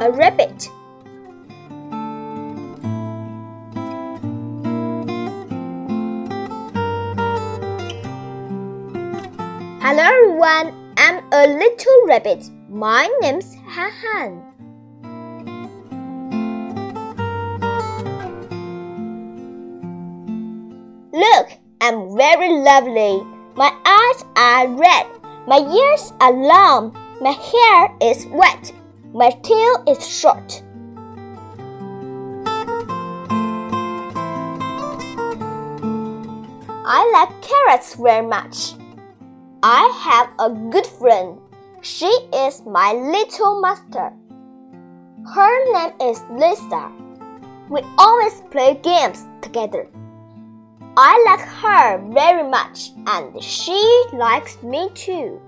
a rabbit. Hello everyone, I'm a little rabbit. My name's Han Han. Look, I'm very lovely. My eyes are red. My ears are long. My hair is wet. My tail is short. I like carrots very much. I have a good friend. She is my little master. Her name is Lisa. We always play games together. I like her very much and she likes me too.